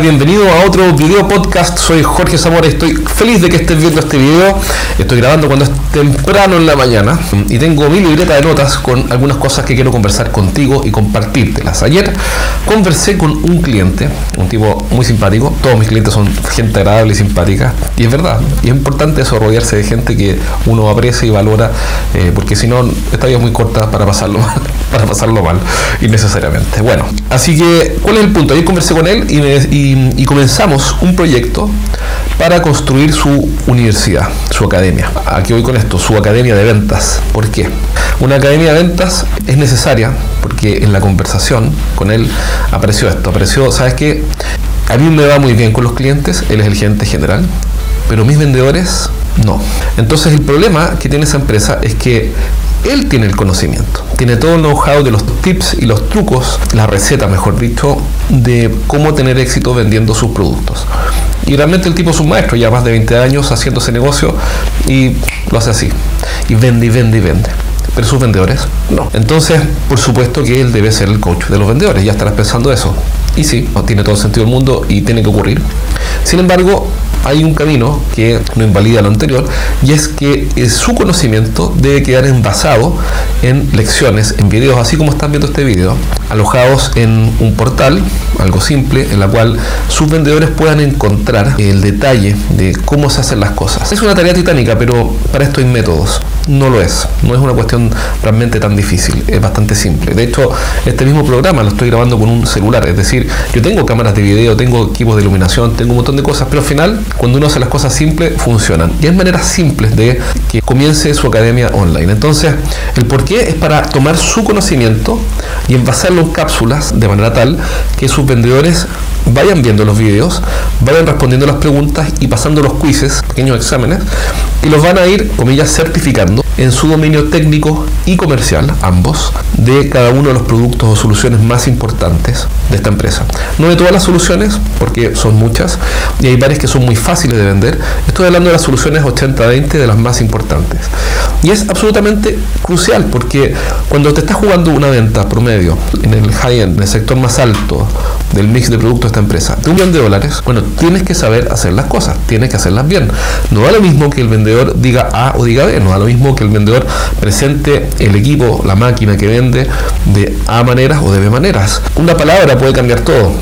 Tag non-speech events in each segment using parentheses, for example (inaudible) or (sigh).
bienvenido a otro video podcast. Soy Jorge Zamora estoy feliz de que estés viendo este video. Estoy grabando cuando es temprano en la mañana y tengo mi libreta de notas con algunas cosas que quiero conversar contigo y compartírtelas. Ayer conversé con un cliente, un tipo muy simpático. Todos mis clientes son gente agradable y simpática. Y es verdad, y es importante eso, de gente que uno aprecia y valora, eh, porque si no, esta vida es muy corta para pasarlo (laughs) mal, para pasarlo mal, innecesariamente. Bueno, así que, ¿cuál es el punto? Ayer conversé con él y, comenzamos un proyecto para construir su universidad, su academia. Aquí voy con esto, su academia de ventas. ¿Por qué? Una academia de ventas es necesaria porque en la conversación con él apareció esto, apareció, ¿sabes qué? A mí me va muy bien con los clientes, él es el gerente general, pero mis vendedores no. Entonces el problema que tiene esa empresa es que él tiene el conocimiento, tiene todo el know-how de los tips y los trucos, la receta, mejor dicho, de cómo tener éxito vendiendo sus productos. Y realmente el tipo es un maestro, ya más de 20 años haciendo ese negocio y lo hace así. Y vende y vende y vende. Pero sus vendedores no. Entonces, por supuesto que él debe ser el coach de los vendedores. Ya estarás pensando eso. Y sí, tiene todo el sentido del mundo y tiene que ocurrir. Sin embargo, hay un camino que no invalida lo anterior y es que eh, su conocimiento debe quedar envasado en lecciones, en videos, así como están viendo este video, alojados en un portal, algo simple, en la cual sus vendedores puedan encontrar el detalle de cómo se hacen las cosas. Es una tarea titánica, pero para esto hay métodos. No lo es, no es una cuestión realmente tan difícil, es bastante simple. De hecho, este mismo programa lo estoy grabando con un celular, es decir, yo tengo cámaras de video, tengo equipos de iluminación, tengo un montón de cosas, pero al final cuando uno hace las cosas simples, funcionan. Y hay maneras simples de que comience su academia online. Entonces, el por qué es para tomar su conocimiento y envasarlo en cápsulas de manera tal que sus vendedores vayan viendo los videos, vayan respondiendo las preguntas y pasando los quizzes, pequeños exámenes, y los van a ir, comillas, certificando en su dominio técnico y comercial, ambos, de cada uno de los productos o soluciones más importantes de esta empresa. No de todas las soluciones, porque son muchas, y hay varias que son muy fáciles de vender. Estoy hablando de las soluciones 80-20 de las más importantes. Y es absolutamente crucial, porque cuando te estás jugando una venta promedio en el high-end, en el sector más alto del mix de productos esta empresa, de un millón de dólares, bueno, tienes que saber hacer las cosas, tienes que hacerlas bien. No da lo mismo que el vendedor diga A o diga B, no da lo mismo que el vendedor presente el equipo, la máquina que vende de A maneras o de B maneras. Una palabra puede cambiar todo.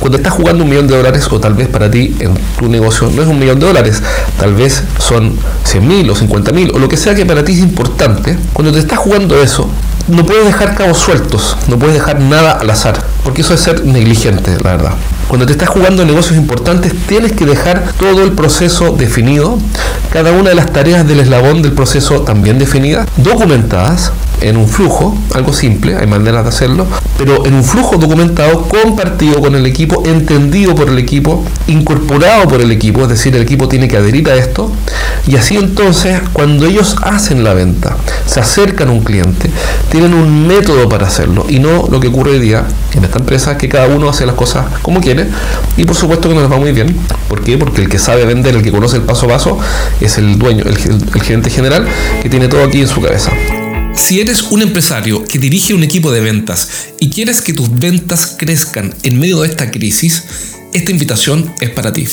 Cuando estás jugando un millón de dólares, o tal vez para ti en tu negocio no es un millón de dólares, tal vez son 100 mil o 50 mil, o lo que sea que para ti es importante, cuando te estás jugando eso, no puedes dejar cabos sueltos, no puedes dejar nada al azar, porque eso es ser negligente, la verdad. Cuando te estás jugando negocios importantes, tienes que dejar todo el proceso definido, cada una de las tareas del eslabón del proceso también definidas, documentadas, en un flujo, algo simple, hay maneras de hacerlo, pero en un flujo documentado, compartido con el equipo, entendido por el equipo, incorporado por el equipo, es decir, el equipo tiene que adherir a esto, y así entonces, cuando ellos hacen la venta, se acercan a un cliente, tienen un método para hacerlo, y no lo que ocurre hoy día en esta empresa, que cada uno hace las cosas como quiere, y por supuesto que no les va muy bien. ¿Por qué? Porque el que sabe vender, el que conoce el paso a paso, es el dueño, el, el gerente general, que tiene todo aquí en su cabeza. Si eres un empresario que dirige un equipo de ventas y quieres que tus ventas crezcan en medio de esta crisis, esta invitación es para ti.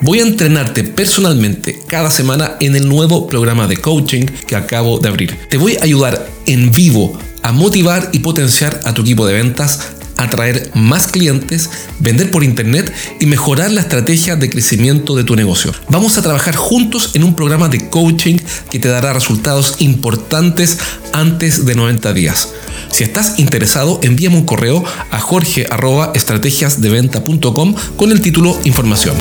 Voy a entrenarte personalmente cada semana en el nuevo programa de coaching que acabo de abrir. Te voy a ayudar en vivo a motivar y potenciar a tu equipo de ventas atraer más clientes, vender por internet y mejorar la estrategia de crecimiento de tu negocio. Vamos a trabajar juntos en un programa de coaching que te dará resultados importantes antes de 90 días. Si estás interesado, envíame un correo a jorge.estrategiasdeventa.com con el título Información.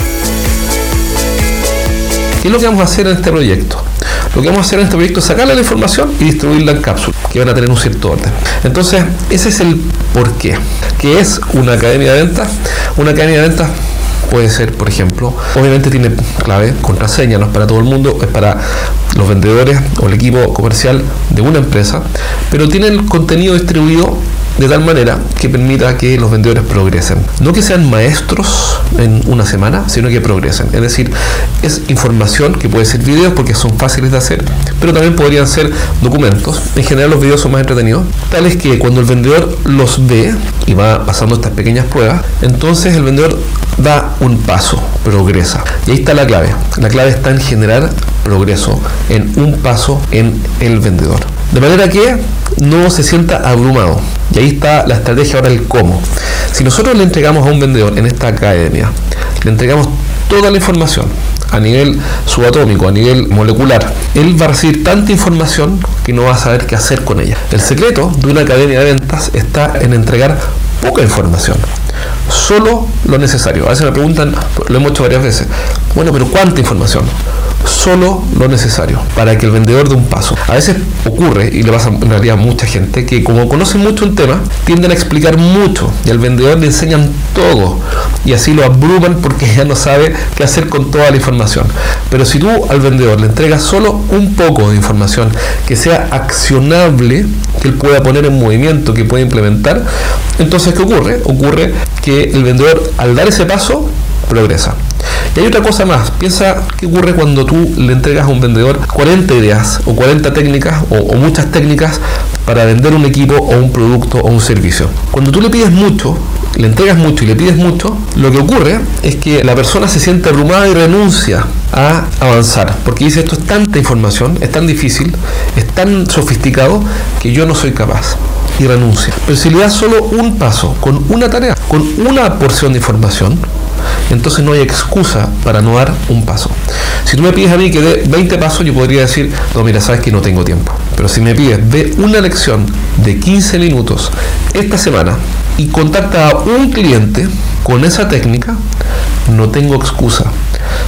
¿Qué es lo que vamos a hacer en este proyecto? Lo que vamos a hacer en este proyecto es sacarle la información y distribuirla en cápsulas, que van a tener un cierto orden. Entonces, ese es el por qué. ¿Qué es una academia de ventas? Una academia de ventas puede ser, por ejemplo, obviamente tiene clave, contraseña, no es para todo el mundo, es para los vendedores o el equipo comercial de una empresa, pero tiene el contenido distribuido de tal manera que permita que los vendedores progresen. No que sean maestros en una semana, sino que progresen. Es decir, es información que puede ser videos porque son fáciles de hacer, pero también podrían ser documentos. En general los videos son más entretenidos, tales que cuando el vendedor los ve y va pasando estas pequeñas pruebas, entonces el vendedor da un paso, progresa. Y ahí está la clave. La clave está en generar progreso, en un paso en el vendedor. De manera que no se sienta abrumado. Y ahí está la estrategia ahora el cómo. Si nosotros le entregamos a un vendedor en esta academia, le entregamos toda la información a nivel subatómico, a nivel molecular, él va a recibir tanta información que no va a saber qué hacer con ella. El secreto de una academia de ventas está en entregar poca información solo lo necesario. A veces me preguntan, lo hemos hecho varias veces, bueno, pero ¿cuánta información? Solo lo necesario para que el vendedor dé un paso. A veces ocurre, y le pasa en realidad a mucha gente, que como conocen mucho un tema, tienden a explicar mucho y al vendedor le enseñan todo y así lo abruman porque ya no sabe qué hacer con toda la información. Pero si tú al vendedor le entregas solo un poco de información que sea accionable, que él pueda poner en movimiento, que pueda implementar, entonces ¿qué ocurre? Ocurre que el vendedor al dar ese paso progresa. Y hay otra cosa más, piensa qué ocurre cuando tú le entregas a un vendedor 40 ideas o 40 técnicas o, muchas técnicas para vender un equipo o un producto o un servicio. Cuando tú le pides mucho, le entregas mucho y le pides mucho, lo que ocurre es que la persona se siente abrumada y renuncia a avanzar, porque dice esto es tanta información, es tan difícil, es tan sofisticado que yo no soy capaz y renuncia. Pero si le das solo un paso, con una tarea, con una porción de información, entonces no hay excusa para no dar un paso. Si tú me pides a mí que dé 20 pasos, yo podría decir, no, mira, sabes que no tengo tiempo. Pero si me pides, ve una lección de 15 minutos esta semana y contacta a un cliente con esa técnica, no tengo excusa.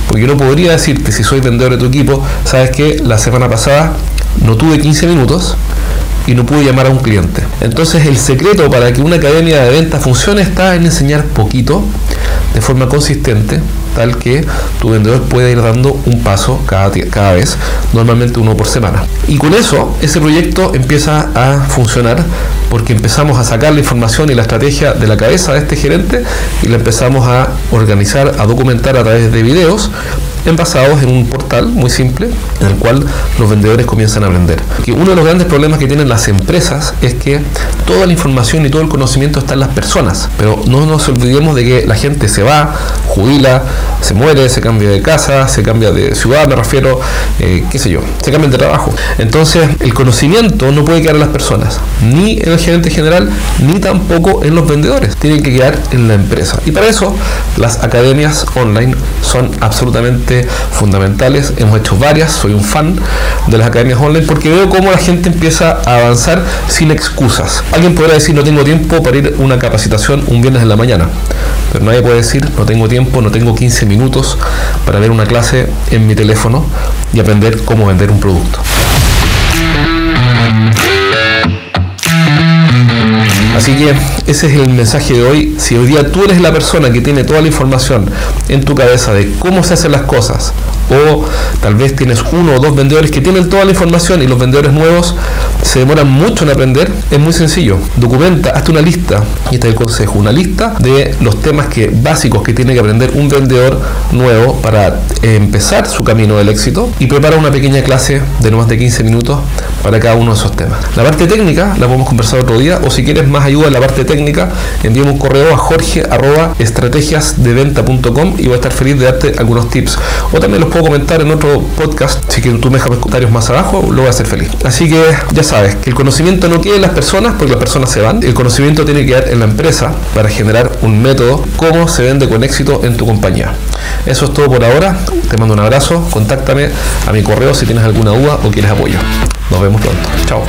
Porque yo no podría decirte, si soy vendedor de tu equipo, sabes que la semana pasada no tuve 15 minutos, y no pude llamar a un cliente. Entonces el secreto para que una academia de ventas funcione está en enseñar poquito de forma consistente, tal que tu vendedor pueda ir dando un paso cada, cada vez, normalmente uno por semana. Y con eso, ese proyecto empieza a funcionar porque empezamos a sacar la información y la estrategia de la cabeza de este gerente y la empezamos a organizar, a documentar a través de videos envasados en un portal muy simple en el cual los vendedores comienzan a vender. Uno de los grandes problemas que tienen las empresas es que toda la información y todo el conocimiento está en las personas, pero no nos olvidemos de que la gente se va, jubila, se muere, se cambia de casa, se cambia de ciudad, me refiero, eh, qué sé yo, se cambia de trabajo. Entonces, el conocimiento no puede quedar en las personas, ni en el gerente general, ni tampoco en los vendedores. Tienen que quedar en la empresa. Y para eso, las academias online son absolutamente fundamentales. Hemos hecho varias, soy un fan de las academias online porque veo cómo la gente empieza a avanzar sin excusas. Alguien podrá decir no tengo tiempo para ir a una capacitación un viernes en la mañana, pero nadie puede decir no tengo tiempo, no tengo 15 minutos para ver una clase en mi teléfono y aprender cómo vender un producto. Así que ese es el mensaje de hoy. Si hoy día tú eres la persona que tiene toda la información en tu cabeza de cómo se hacen las cosas, o tal vez tienes uno o dos vendedores que tienen toda la información y los vendedores nuevos se demoran mucho en aprender, es muy sencillo. Documenta, hazte una lista, y este consejo, una lista de los temas que, básicos que tiene que aprender un vendedor nuevo para empezar su camino del éxito y prepara una pequeña clase de no más de 15 minutos para cada uno de esos temas. La parte técnica la podemos conversar otro día o si quieres más ayuda en la parte técnica, envíame un correo a jorge estrategiasdeventa.com y voy a estar feliz de darte algunos tips. O también puedo comentar en otro podcast, si que tú me dejas comentarios más abajo, lo voy a hacer feliz. Así que ya sabes, que el conocimiento no quede en las personas porque las personas se van, el conocimiento tiene que quedar en la empresa para generar un método cómo se vende con éxito en tu compañía. Eso es todo por ahora, te mando un abrazo, contáctame a mi correo si tienes alguna duda o quieres apoyo. Nos vemos pronto. Chao.